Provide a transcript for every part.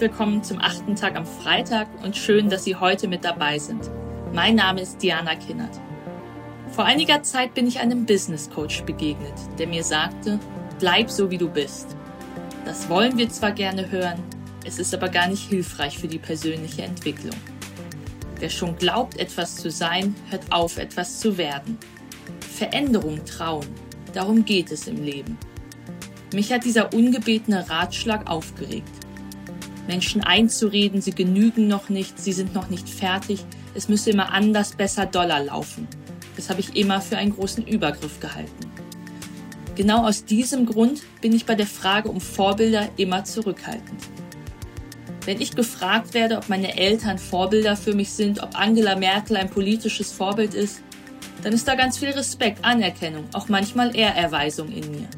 Willkommen zum achten Tag am Freitag und schön, dass Sie heute mit dabei sind. Mein Name ist Diana Kinnert. Vor einiger Zeit bin ich einem Business Coach begegnet, der mir sagte, bleib so wie du bist. Das wollen wir zwar gerne hören, es ist aber gar nicht hilfreich für die persönliche Entwicklung. Wer schon glaubt, etwas zu sein, hört auf, etwas zu werden. Veränderung trauen, darum geht es im Leben. Mich hat dieser ungebetene Ratschlag aufgeregt. Menschen einzureden, sie genügen noch nicht, sie sind noch nicht fertig, es müsse immer anders, besser, doller laufen. Das habe ich immer für einen großen Übergriff gehalten. Genau aus diesem Grund bin ich bei der Frage um Vorbilder immer zurückhaltend. Wenn ich gefragt werde, ob meine Eltern Vorbilder für mich sind, ob Angela Merkel ein politisches Vorbild ist, dann ist da ganz viel Respekt, Anerkennung, auch manchmal Ehrerweisung in mir.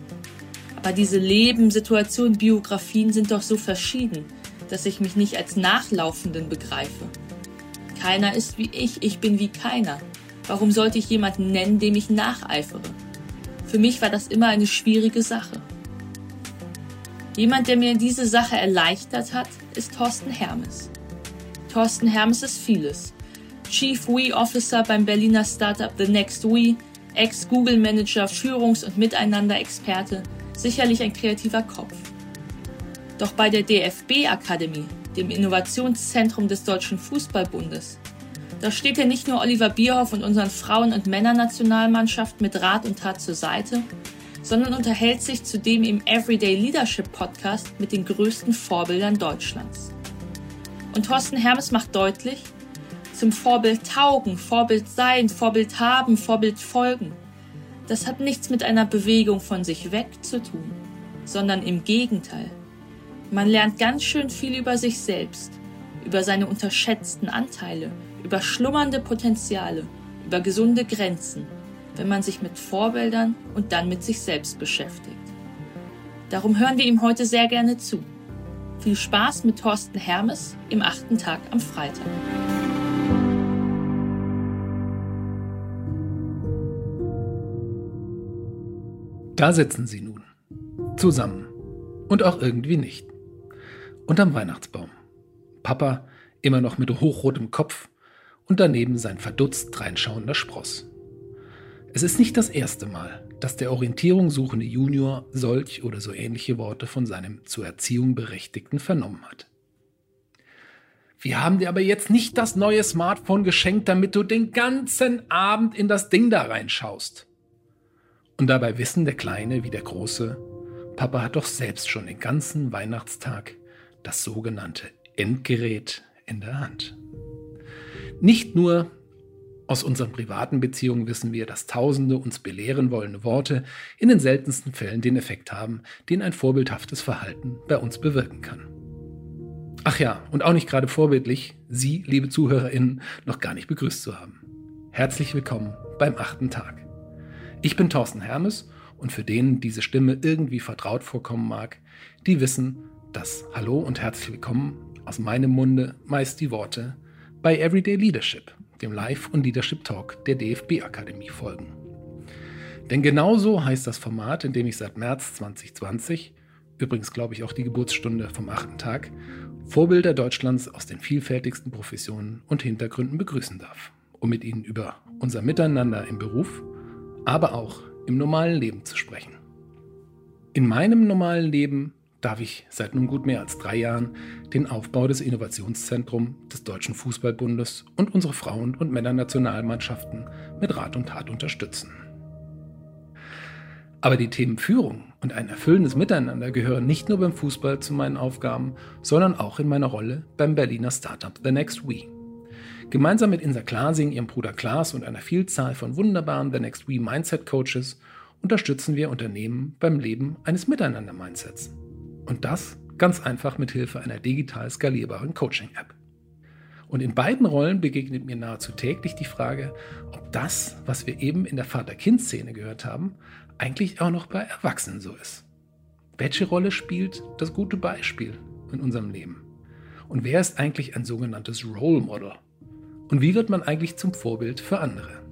Aber diese Leben, Situationen, Biografien sind doch so verschieden, dass ich mich nicht als Nachlaufenden begreife. Keiner ist wie ich, ich bin wie keiner. Warum sollte ich jemanden nennen, dem ich nacheifere? Für mich war das immer eine schwierige Sache. Jemand, der mir diese Sache erleichtert hat, ist Thorsten Hermes. Thorsten Hermes ist vieles. Chief We Officer beim Berliner Startup The Next We, Ex-Google Manager, Führungs- und Miteinander-Experte, sicherlich ein kreativer Kopf. Doch bei der DFB Akademie, dem Innovationszentrum des Deutschen Fußballbundes, da steht ja nicht nur Oliver Bierhoff und unseren Frauen- und Männernationalmannschaften mit Rat und Tat zur Seite, sondern unterhält sich zudem im Everyday Leadership Podcast mit den größten Vorbildern Deutschlands. Und Thorsten Hermes macht deutlich, zum Vorbild taugen, Vorbild sein, Vorbild haben, Vorbild folgen. Das hat nichts mit einer Bewegung von sich weg zu tun, sondern im Gegenteil. Man lernt ganz schön viel über sich selbst, über seine unterschätzten Anteile, über schlummernde Potenziale, über gesunde Grenzen, wenn man sich mit Vorbildern und dann mit sich selbst beschäftigt. Darum hören wir ihm heute sehr gerne zu. Viel Spaß mit Thorsten Hermes im achten Tag am Freitag. Da sitzen sie nun. Zusammen. Und auch irgendwie nicht. Unterm Weihnachtsbaum. Papa immer noch mit hochrotem Kopf und daneben sein verdutzt reinschauender Spross. Es ist nicht das erste Mal, dass der Orientierung suchende Junior solch oder so ähnliche Worte von seinem zur Erziehung Berechtigten vernommen hat. Wir haben dir aber jetzt nicht das neue Smartphone geschenkt, damit du den ganzen Abend in das Ding da reinschaust. Und dabei wissen der Kleine wie der Große, Papa hat doch selbst schon den ganzen Weihnachtstag das sogenannte Endgerät in der Hand. Nicht nur aus unseren privaten Beziehungen wissen wir, dass tausende uns belehren wollende Worte in den seltensten Fällen den Effekt haben, den ein vorbildhaftes Verhalten bei uns bewirken kann. Ach ja, und auch nicht gerade vorbildlich, Sie, liebe ZuhörerInnen, noch gar nicht begrüßt zu haben. Herzlich willkommen beim achten Tag. Ich bin Thorsten Hermes und für denen diese Stimme irgendwie vertraut vorkommen mag, die wissen, dass Hallo und herzlich willkommen aus meinem Munde meist die Worte bei Everyday Leadership, dem Live- und Leadership Talk der DFB-Akademie folgen. Denn genauso heißt das Format, in dem ich seit März 2020, übrigens glaube ich auch die Geburtsstunde vom achten Tag, Vorbilder Deutschlands aus den vielfältigsten Professionen und Hintergründen begrüßen darf, um mit ihnen über unser Miteinander im Beruf, aber auch im normalen Leben zu sprechen. In meinem normalen Leben darf ich seit nun gut mehr als drei Jahren den Aufbau des Innovationszentrums des Deutschen Fußballbundes und unsere Frauen- und Männernationalmannschaften mit Rat und Tat unterstützen. Aber die Themen Führung und ein erfüllendes Miteinander gehören nicht nur beim Fußball zu meinen Aufgaben, sondern auch in meiner Rolle beim Berliner Startup The Next We. Gemeinsam mit Insa Klasing, ihrem Bruder Klaas und einer Vielzahl von wunderbaren The Next We Mindset Coaches unterstützen wir Unternehmen beim Leben eines Miteinander-Mindsets. Und das ganz einfach mit Hilfe einer digital skalierbaren Coaching-App. Und in beiden Rollen begegnet mir nahezu täglich die Frage, ob das, was wir eben in der Vater-Kind-Szene gehört haben, eigentlich auch noch bei Erwachsenen so ist. Welche Rolle spielt das gute Beispiel in unserem Leben? Und wer ist eigentlich ein sogenanntes Role Model? Und wie wird man eigentlich zum Vorbild für andere?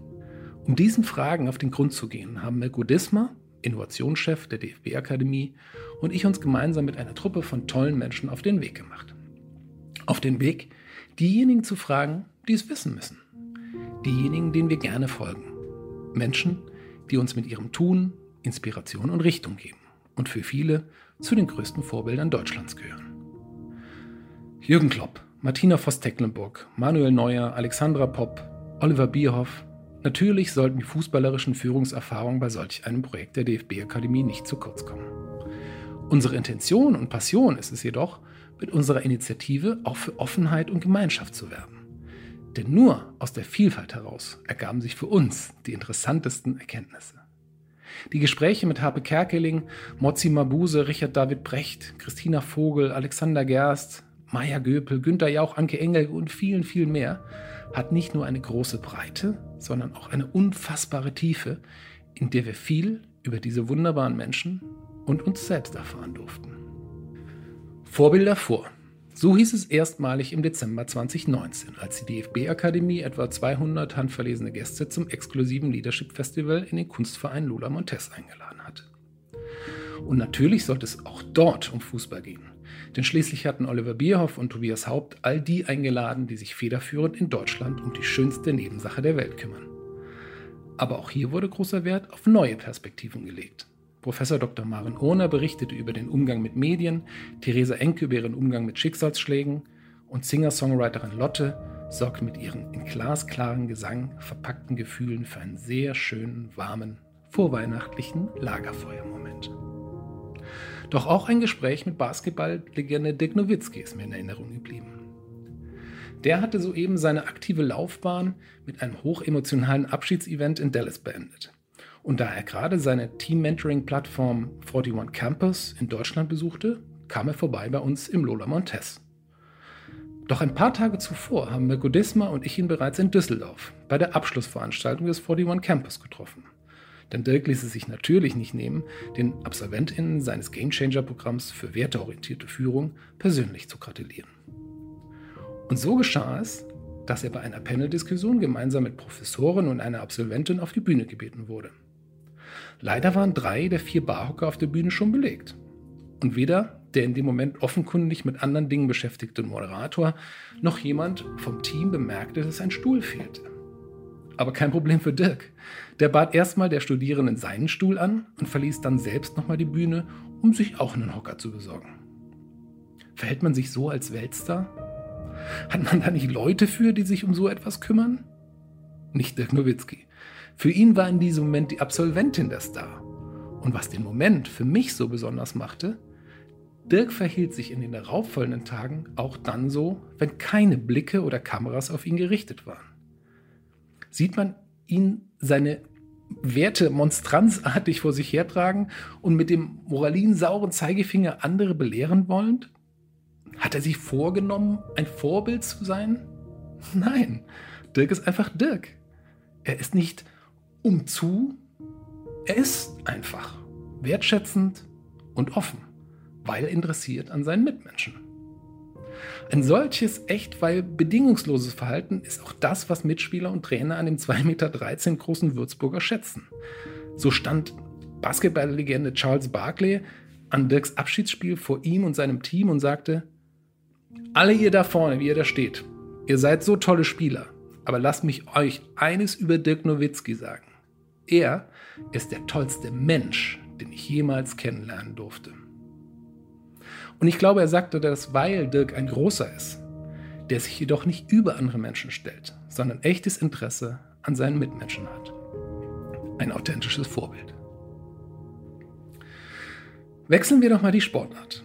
Um diesen Fragen auf den Grund zu gehen, haben Mirko Disma, Innovationschef der DFB-Akademie, und ich uns gemeinsam mit einer Truppe von tollen Menschen auf den Weg gemacht. Auf den Weg, diejenigen zu fragen, die es wissen müssen. Diejenigen, denen wir gerne folgen. Menschen, die uns mit ihrem Tun Inspiration und Richtung geben und für viele zu den größten Vorbildern Deutschlands gehören. Jürgen Klopp, Martina Voss-Tecklenburg, Manuel Neuer, Alexandra Popp, Oliver Bierhoff. Natürlich sollten die fußballerischen Führungserfahrungen bei solch einem Projekt der DFB-Akademie nicht zu kurz kommen. Unsere Intention und Passion ist es jedoch, mit unserer Initiative auch für Offenheit und Gemeinschaft zu werben. Denn nur aus der Vielfalt heraus ergaben sich für uns die interessantesten Erkenntnisse. Die Gespräche mit Harpe Kerkeling, Mozzi Mabuse, Richard David Brecht, Christina Vogel, Alexander Gerst, Maya Göpel, Günter Jauch, Anke Engel und vielen, vielen mehr hat nicht nur eine große Breite, sondern auch eine unfassbare Tiefe, in der wir viel über diese wunderbaren Menschen und uns selbst erfahren durften. Vorbilder vor. So hieß es erstmalig im Dezember 2019, als die DFB-Akademie etwa 200 handverlesene Gäste zum exklusiven Leadership Festival in den Kunstverein Lola Montes eingeladen hatte. Und natürlich sollte es auch dort um Fußball gehen. Denn schließlich hatten Oliver Bierhoff und Tobias Haupt all die eingeladen, die sich federführend in Deutschland um die schönste Nebensache der Welt kümmern. Aber auch hier wurde großer Wert auf neue Perspektiven gelegt. Professor Dr. Maren Ohner berichtete über den Umgang mit Medien, Theresa Enke über ihren Umgang mit Schicksalsschlägen und Singer-Songwriterin Lotte sorgt mit ihren in glasklaren Gesang verpackten Gefühlen für einen sehr schönen, warmen, vorweihnachtlichen Lagerfeuermoment. Doch auch ein Gespräch mit Basketballlegende Dirk Nowitzki ist mir in Erinnerung geblieben. Der hatte soeben seine aktive Laufbahn mit einem hochemotionalen Abschiedsevent in Dallas beendet. Und da er gerade seine Team-Mentoring-Plattform 41 Campus in Deutschland besuchte, kam er vorbei bei uns im Lola Montes. Doch ein paar Tage zuvor haben Mirko Disma und ich ihn bereits in Düsseldorf bei der Abschlussveranstaltung des 41 Campus getroffen. Denn Dirk ließ es sich natürlich nicht nehmen, den AbsolventInnen seines Gamechanger-Programms für werteorientierte Führung persönlich zu gratulieren. Und so geschah es, dass er bei einer Panel-Diskussion gemeinsam mit Professoren und einer Absolventin auf die Bühne gebeten wurde. Leider waren drei der vier Barhocker auf der Bühne schon belegt. Und weder der in dem Moment offenkundig mit anderen Dingen beschäftigte Moderator noch jemand vom Team bemerkte, dass ein Stuhl fehlte. Aber kein Problem für Dirk. Der bat erstmal der Studierenden seinen Stuhl an und verließ dann selbst nochmal die Bühne, um sich auch einen Hocker zu besorgen. Verhält man sich so als Weltstar? Hat man da nicht Leute für, die sich um so etwas kümmern? Nicht Dirk Nowitzki. Für ihn war in diesem Moment die Absolventin der Star. Und was den Moment für mich so besonders machte, Dirk verhielt sich in den darauffolgenden Tagen auch dann so, wenn keine Blicke oder Kameras auf ihn gerichtet waren. Sieht man ihn seine Werte monstranzartig vor sich hertragen und mit dem moralinsauren Zeigefinger andere belehren wollend? Hat er sich vorgenommen, ein Vorbild zu sein? Nein, Dirk ist einfach Dirk. Er ist nicht umzu, er ist einfach wertschätzend und offen, weil interessiert an seinen Mitmenschen. Ein solches echt, weil bedingungsloses Verhalten ist auch das, was Mitspieler und Trainer an dem 2,13 Meter großen Würzburger schätzen. So stand Basketballlegende Charles Barkley an Dirks Abschiedsspiel vor ihm und seinem Team und sagte, alle ihr da vorne, wie ihr da steht, ihr seid so tolle Spieler, aber lasst mich euch eines über Dirk Nowitzki sagen. Er ist der tollste Mensch, den ich jemals kennenlernen durfte. Und ich glaube, er sagte das, weil Dirk ein großer ist, der sich jedoch nicht über andere Menschen stellt, sondern echtes Interesse an seinen Mitmenschen hat. Ein authentisches Vorbild. Wechseln wir doch mal die Sportart.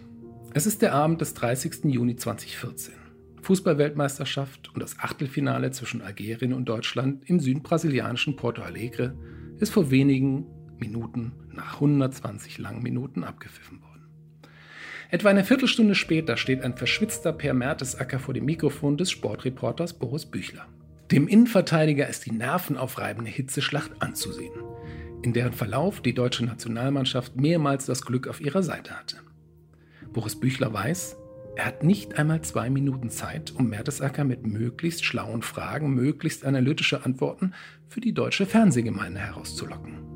Es ist der Abend des 30. Juni 2014. Fußballweltmeisterschaft und das Achtelfinale zwischen Algerien und Deutschland im südbrasilianischen Porto Alegre ist vor wenigen Minuten nach 120 langen Minuten abgepfiffen worden. Etwa eine Viertelstunde später steht ein verschwitzter Per Mertesacker vor dem Mikrofon des Sportreporters Boris Büchler. Dem Innenverteidiger ist die nervenaufreibende Hitzeschlacht anzusehen, in deren Verlauf die deutsche Nationalmannschaft mehrmals das Glück auf ihrer Seite hatte. Boris Büchler weiß, er hat nicht einmal zwei Minuten Zeit, um Mertesacker mit möglichst schlauen Fragen, möglichst analytische Antworten für die deutsche Fernsehgemeinde herauszulocken.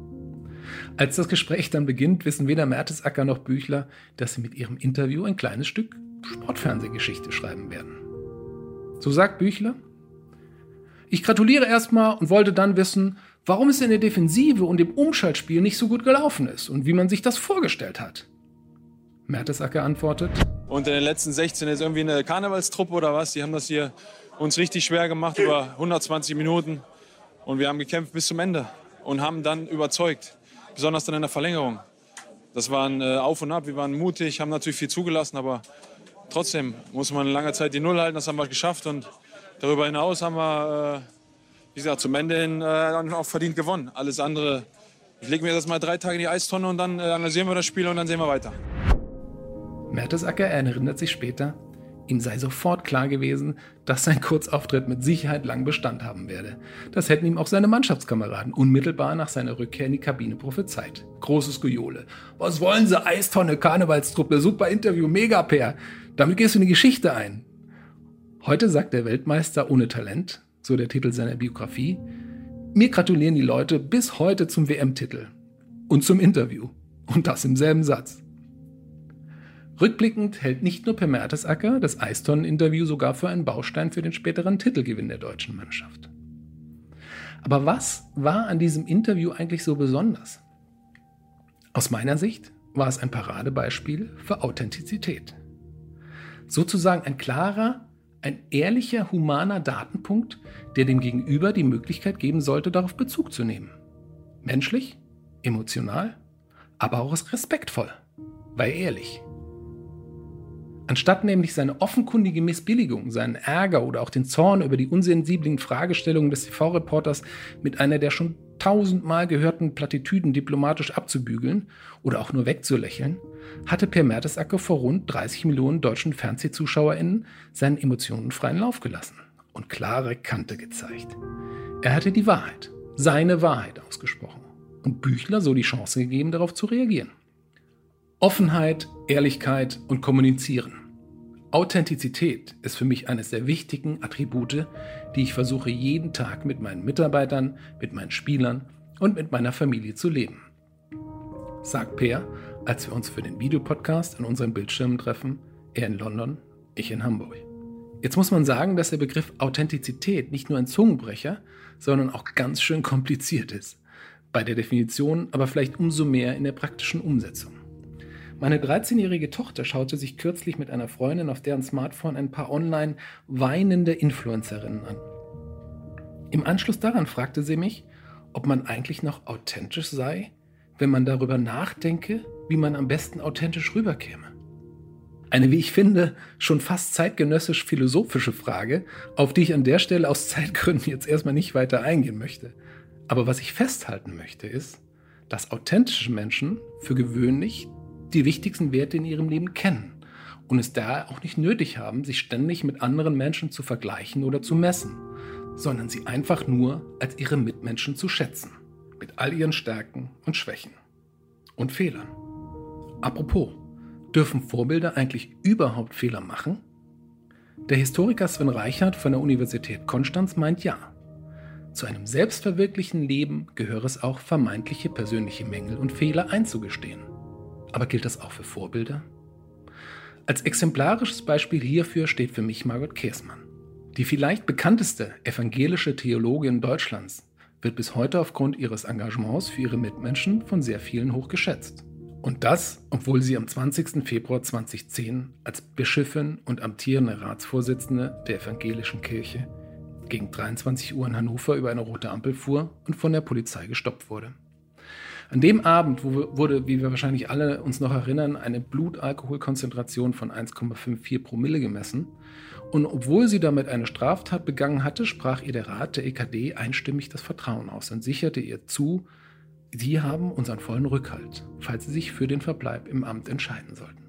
Als das Gespräch dann beginnt, wissen weder Mertesacker noch Büchler, dass sie mit ihrem Interview ein kleines Stück Sportfernsehgeschichte schreiben werden. So sagt Büchler. Ich gratuliere erstmal und wollte dann wissen, warum es in der Defensive und im Umschaltspiel nicht so gut gelaufen ist und wie man sich das vorgestellt hat. Mertesacker antwortet. Und in den letzten 16 ist irgendwie eine Karnevalstruppe oder was? Die haben das hier uns richtig schwer gemacht über 120 Minuten. Und wir haben gekämpft bis zum Ende und haben dann überzeugt, besonders dann in der Verlängerung. Das war ein äh, Auf und Ab, wir waren mutig, haben natürlich viel zugelassen, aber trotzdem muss man lange Zeit die Null halten, das haben wir geschafft. Und darüber hinaus haben wir, äh, wie gesagt, zum Ende hin äh, auch verdient gewonnen. Alles andere, ich lege mir das mal drei Tage in die Eistonne und dann analysieren wir das Spiel und dann sehen wir weiter. Mertesacker erinnert sich später, ihm sei sofort klar gewesen, dass sein Kurzauftritt mit Sicherheit lang Bestand haben werde. Das hätten ihm auch seine Mannschaftskameraden unmittelbar nach seiner Rückkehr in die Kabine prophezeit. Großes Gejole. Was wollen Sie, Eistonne, Karnevalstruppe, super Interview, Megapair. Damit gehst du in die Geschichte ein. Heute sagt der Weltmeister ohne Talent, so der Titel seiner Biografie, mir gratulieren die Leute bis heute zum WM-Titel und zum Interview. Und das im selben Satz. Rückblickend hält nicht nur Per Mertesacker das Eistonnen-Interview sogar für einen Baustein für den späteren Titelgewinn der deutschen Mannschaft. Aber was war an diesem Interview eigentlich so besonders? Aus meiner Sicht war es ein Paradebeispiel für Authentizität. Sozusagen ein klarer, ein ehrlicher, humaner Datenpunkt, der dem Gegenüber die Möglichkeit geben sollte, darauf Bezug zu nehmen. Menschlich, emotional, aber auch respektvoll, weil ehrlich. Anstatt nämlich seine offenkundige Missbilligung, seinen Ärger oder auch den Zorn über die unsensiblen Fragestellungen des TV-Reporters mit einer der schon tausendmal gehörten Plattitüden diplomatisch abzubügeln oder auch nur wegzulächeln, hatte Per Mertesacker vor rund 30 Millionen deutschen FernsehzuschauerInnen seinen Emotionen freien Lauf gelassen und klare Kante gezeigt. Er hatte die Wahrheit, seine Wahrheit ausgesprochen und Büchler so die Chance gegeben, darauf zu reagieren. Offenheit, Ehrlichkeit und Kommunizieren. Authentizität ist für mich eines der wichtigen Attribute, die ich versuche jeden Tag mit meinen Mitarbeitern, mit meinen Spielern und mit meiner Familie zu leben. Sagt Per, als wir uns für den Videopodcast an unseren Bildschirmen treffen, er in London, ich in Hamburg. Jetzt muss man sagen, dass der Begriff Authentizität nicht nur ein Zungenbrecher, sondern auch ganz schön kompliziert ist. Bei der Definition, aber vielleicht umso mehr in der praktischen Umsetzung. Meine 13-jährige Tochter schaute sich kürzlich mit einer Freundin auf deren Smartphone ein paar online weinende Influencerinnen an. Im Anschluss daran fragte sie mich, ob man eigentlich noch authentisch sei, wenn man darüber nachdenke, wie man am besten authentisch rüberkäme. Eine, wie ich finde, schon fast zeitgenössisch philosophische Frage, auf die ich an der Stelle aus Zeitgründen jetzt erstmal nicht weiter eingehen möchte. Aber was ich festhalten möchte, ist, dass authentische Menschen für gewöhnlich die wichtigsten Werte in ihrem Leben kennen und es daher auch nicht nötig haben, sich ständig mit anderen Menschen zu vergleichen oder zu messen, sondern sie einfach nur als ihre Mitmenschen zu schätzen, mit all ihren Stärken und Schwächen und Fehlern. Apropos, dürfen Vorbilder eigentlich überhaupt Fehler machen? Der Historiker Sven Reichert von der Universität Konstanz meint ja. Zu einem selbstverwirklichen Leben gehöre es auch, vermeintliche persönliche Mängel und Fehler einzugestehen. Aber gilt das auch für Vorbilder? Als exemplarisches Beispiel hierfür steht für mich Margot Käßmann. Die vielleicht bekannteste evangelische Theologin Deutschlands wird bis heute aufgrund ihres Engagements für ihre Mitmenschen von sehr vielen hoch geschätzt. Und das, obwohl sie am 20. Februar 2010 als Bischöfin und amtierende Ratsvorsitzende der evangelischen Kirche gegen 23 Uhr in Hannover über eine rote Ampel fuhr und von der Polizei gestoppt wurde. An dem Abend wurde, wie wir wahrscheinlich alle uns noch erinnern, eine Blutalkoholkonzentration von 1,54 Promille gemessen. Und obwohl sie damit eine Straftat begangen hatte, sprach ihr der Rat der EKD einstimmig das Vertrauen aus und sicherte ihr zu, sie haben unseren vollen Rückhalt, falls sie sich für den Verbleib im Amt entscheiden sollten.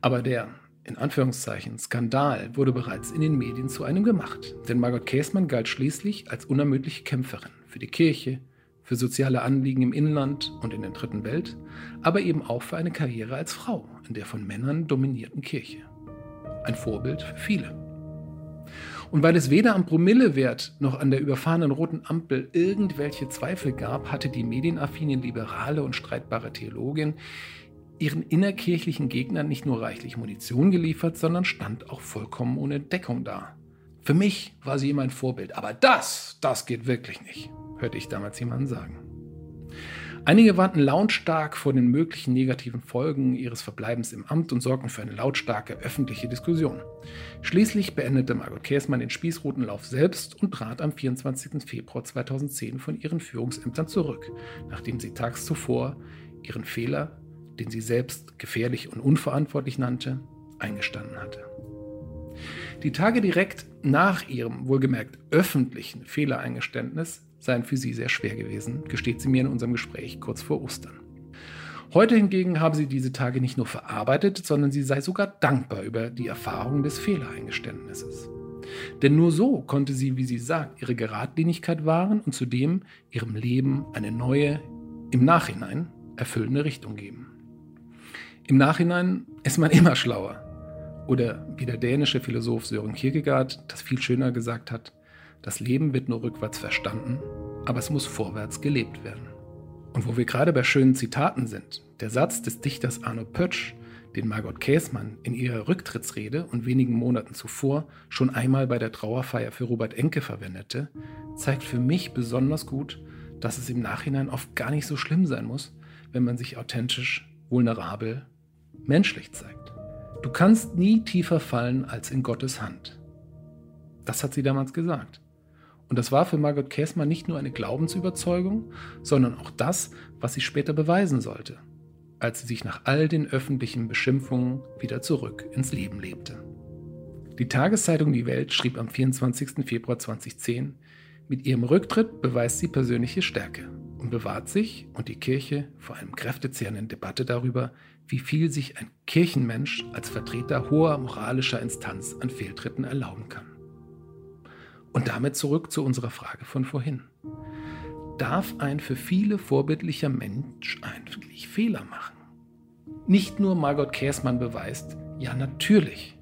Aber der, in Anführungszeichen, Skandal wurde bereits in den Medien zu einem gemacht, denn Margot Käßmann galt schließlich als unermüdliche Kämpferin für die Kirche, für soziale Anliegen im Inland und in der dritten Welt, aber eben auch für eine Karriere als Frau in der von Männern dominierten Kirche. Ein Vorbild für viele. Und weil es weder am Promillewert noch an der überfahrenen roten Ampel irgendwelche Zweifel gab, hatte die medienaffine liberale und streitbare Theologin ihren innerkirchlichen Gegnern nicht nur reichlich Munition geliefert, sondern stand auch vollkommen ohne Deckung da. Für mich war sie immer ein Vorbild, aber das, das geht wirklich nicht, hörte ich damals jemanden sagen. Einige warnten lautstark vor den möglichen negativen Folgen ihres Verbleibens im Amt und sorgten für eine lautstarke öffentliche Diskussion. Schließlich beendete Margot Käßmann den Spießrutenlauf selbst und trat am 24. Februar 2010 von ihren Führungsämtern zurück, nachdem sie tags zuvor ihren Fehler, den sie selbst gefährlich und unverantwortlich nannte, eingestanden hatte. Die Tage direkt nach ihrem wohlgemerkt öffentlichen Fehlereingeständnis seien für sie sehr schwer gewesen, gesteht sie mir in unserem Gespräch kurz vor Ostern. Heute hingegen habe sie diese Tage nicht nur verarbeitet, sondern sie sei sogar dankbar über die Erfahrung des Fehlereingeständnisses. Denn nur so konnte sie, wie sie sagt, ihre Geradlinigkeit wahren und zudem ihrem Leben eine neue, im Nachhinein erfüllende Richtung geben. Im Nachhinein ist man immer schlauer. Oder wie der dänische Philosoph Sören Kierkegaard das viel schöner gesagt hat, das Leben wird nur rückwärts verstanden, aber es muss vorwärts gelebt werden. Und wo wir gerade bei schönen Zitaten sind, der Satz des Dichters Arno Pötsch, den Margot Käßmann in ihrer Rücktrittsrede und wenigen Monaten zuvor schon einmal bei der Trauerfeier für Robert Enke verwendete, zeigt für mich besonders gut, dass es im Nachhinein oft gar nicht so schlimm sein muss, wenn man sich authentisch, vulnerabel, menschlich zeigt. Du kannst nie tiefer fallen als in Gottes Hand. Das hat sie damals gesagt. Und das war für Margot Käßmann nicht nur eine Glaubensüberzeugung, sondern auch das, was sie später beweisen sollte, als sie sich nach all den öffentlichen Beschimpfungen wieder zurück ins Leben lebte. Die Tageszeitung Die Welt schrieb am 24. Februar 2010, mit ihrem Rücktritt beweist sie persönliche Stärke und bewahrt sich und die Kirche vor einem kräftezehrenden Debatte darüber, wie viel sich ein Kirchenmensch als Vertreter hoher moralischer Instanz an Fehltritten erlauben kann. Und damit zurück zu unserer Frage von vorhin. Darf ein für viele vorbildlicher Mensch eigentlich Fehler machen? Nicht nur Margot Käßmann beweist, ja natürlich.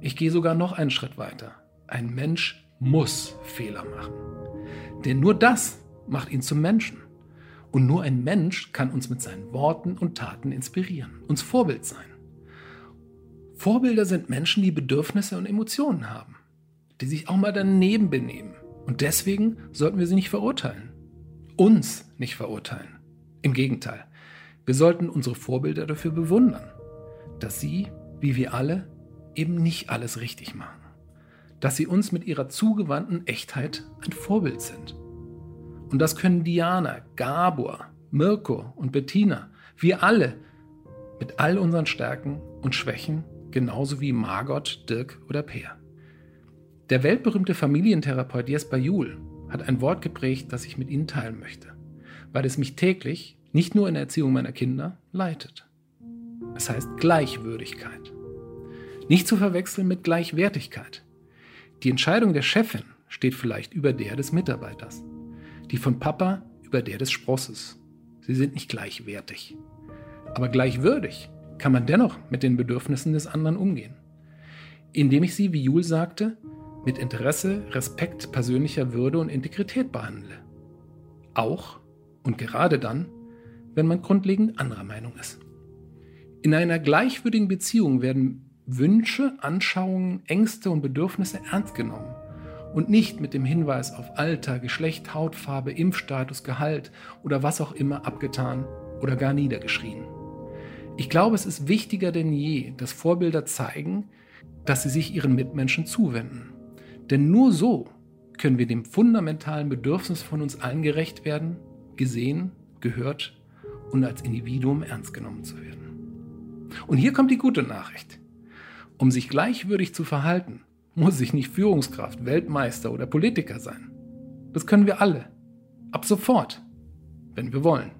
Ich gehe sogar noch einen Schritt weiter. Ein Mensch muss Fehler machen. Denn nur das macht ihn zum Menschen. Und nur ein Mensch kann uns mit seinen Worten und Taten inspirieren, uns Vorbild sein. Vorbilder sind Menschen, die Bedürfnisse und Emotionen haben die sich auch mal daneben benehmen. Und deswegen sollten wir sie nicht verurteilen. Uns nicht verurteilen. Im Gegenteil, wir sollten unsere Vorbilder dafür bewundern, dass sie, wie wir alle, eben nicht alles richtig machen. Dass sie uns mit ihrer zugewandten Echtheit ein Vorbild sind. Und das können Diana, Gabor, Mirko und Bettina, wir alle, mit all unseren Stärken und Schwächen, genauso wie Margot, Dirk oder Peer. Der weltberühmte Familientherapeut Jesper Juhl hat ein Wort geprägt, das ich mit Ihnen teilen möchte, weil es mich täglich, nicht nur in der Erziehung meiner Kinder, leitet. Es heißt Gleichwürdigkeit. Nicht zu verwechseln mit Gleichwertigkeit. Die Entscheidung der Chefin steht vielleicht über der des Mitarbeiters. Die von Papa über der des Sprosses. Sie sind nicht gleichwertig. Aber gleichwürdig kann man dennoch mit den Bedürfnissen des anderen umgehen. Indem ich sie, wie Jul sagte, mit Interesse, Respekt, persönlicher Würde und Integrität behandle. Auch und gerade dann, wenn man grundlegend anderer Meinung ist. In einer gleichwürdigen Beziehung werden Wünsche, Anschauungen, Ängste und Bedürfnisse ernst genommen und nicht mit dem Hinweis auf Alter, Geschlecht, Hautfarbe, Impfstatus, Gehalt oder was auch immer abgetan oder gar niedergeschrien. Ich glaube, es ist wichtiger denn je, dass Vorbilder zeigen, dass sie sich ihren Mitmenschen zuwenden denn nur so können wir dem fundamentalen Bedürfnis von uns allen gerecht werden, gesehen, gehört und als Individuum ernst genommen zu werden. Und hier kommt die gute Nachricht. Um sich gleichwürdig zu verhalten, muss ich nicht Führungskraft, Weltmeister oder Politiker sein. Das können wir alle. Ab sofort, wenn wir wollen.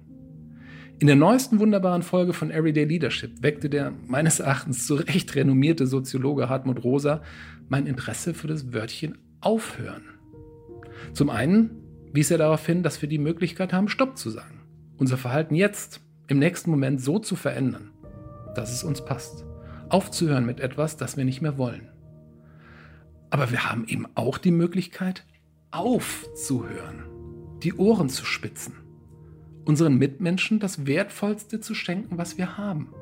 In der neuesten wunderbaren Folge von Everyday Leadership weckte der meines Erachtens zu Recht renommierte Soziologe Hartmut Rosa mein Interesse für das Wörtchen aufhören. Zum einen wies er darauf hin, dass wir die Möglichkeit haben, Stopp zu sagen. Unser Verhalten jetzt, im nächsten Moment so zu verändern, dass es uns passt. Aufzuhören mit etwas, das wir nicht mehr wollen. Aber wir haben eben auch die Möglichkeit, aufzuhören, die Ohren zu spitzen unseren Mitmenschen das Wertvollste zu schenken, was wir haben.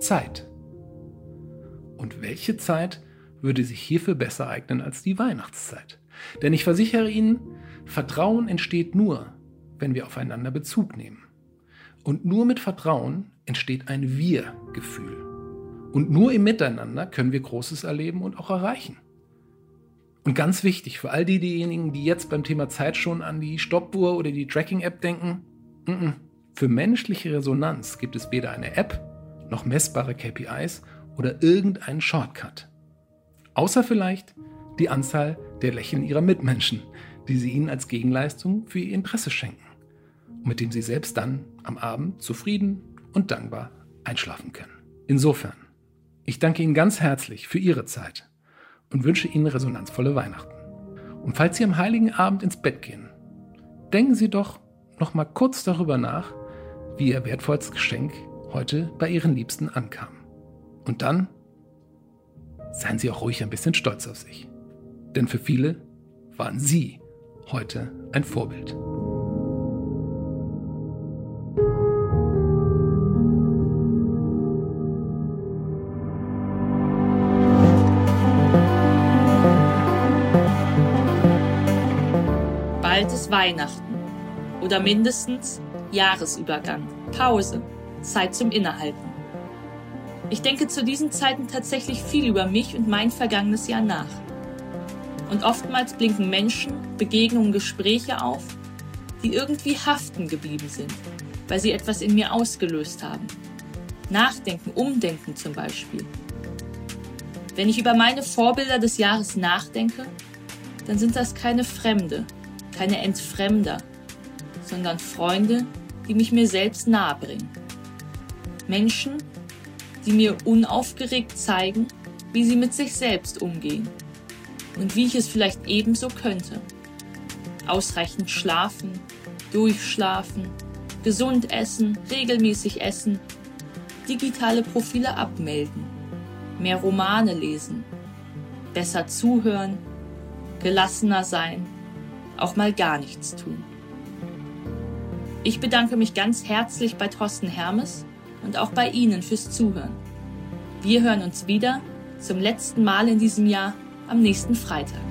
Zeit. Und welche Zeit würde sich hierfür besser eignen als die Weihnachtszeit? Denn ich versichere Ihnen, Vertrauen entsteht nur, wenn wir aufeinander Bezug nehmen. Und nur mit Vertrauen entsteht ein Wir-Gefühl. Und nur im Miteinander können wir Großes erleben und auch erreichen. Und ganz wichtig für all die, diejenigen, die jetzt beim Thema Zeit schon an die Stoppuhr oder die Tracking-App denken, n -n. für menschliche Resonanz gibt es weder eine App noch messbare KPIs oder irgendeinen Shortcut. Außer vielleicht die Anzahl der Lächeln ihrer Mitmenschen, die sie ihnen als Gegenleistung für ihr Interesse schenken und mit dem sie selbst dann am Abend zufrieden und dankbar einschlafen können. Insofern, ich danke Ihnen ganz herzlich für Ihre Zeit und wünsche Ihnen resonanzvolle Weihnachten. Und falls Sie am heiligen Abend ins Bett gehen, denken Sie doch noch mal kurz darüber nach, wie Ihr wertvollstes Geschenk heute bei Ihren Liebsten ankam. Und dann seien Sie auch ruhig ein bisschen stolz auf sich. Denn für viele waren Sie heute ein Vorbild. Weihnachten oder mindestens Jahresübergang, Pause, Zeit zum Innehalten. Ich denke zu diesen Zeiten tatsächlich viel über mich und mein vergangenes Jahr nach. Und oftmals blinken Menschen, Begegnungen, Gespräche auf, die irgendwie haften geblieben sind, weil sie etwas in mir ausgelöst haben. Nachdenken, umdenken zum Beispiel. Wenn ich über meine Vorbilder des Jahres nachdenke, dann sind das keine Fremde, keine Entfremder, sondern Freunde, die mich mir selbst nahebringen. Menschen, die mir unaufgeregt zeigen, wie sie mit sich selbst umgehen und wie ich es vielleicht ebenso könnte. Ausreichend schlafen, durchschlafen, gesund essen, regelmäßig essen, digitale Profile abmelden, mehr Romane lesen, besser zuhören, gelassener sein, auch mal gar nichts tun. Ich bedanke mich ganz herzlich bei Thorsten Hermes und auch bei Ihnen fürs Zuhören. Wir hören uns wieder zum letzten Mal in diesem Jahr am nächsten Freitag.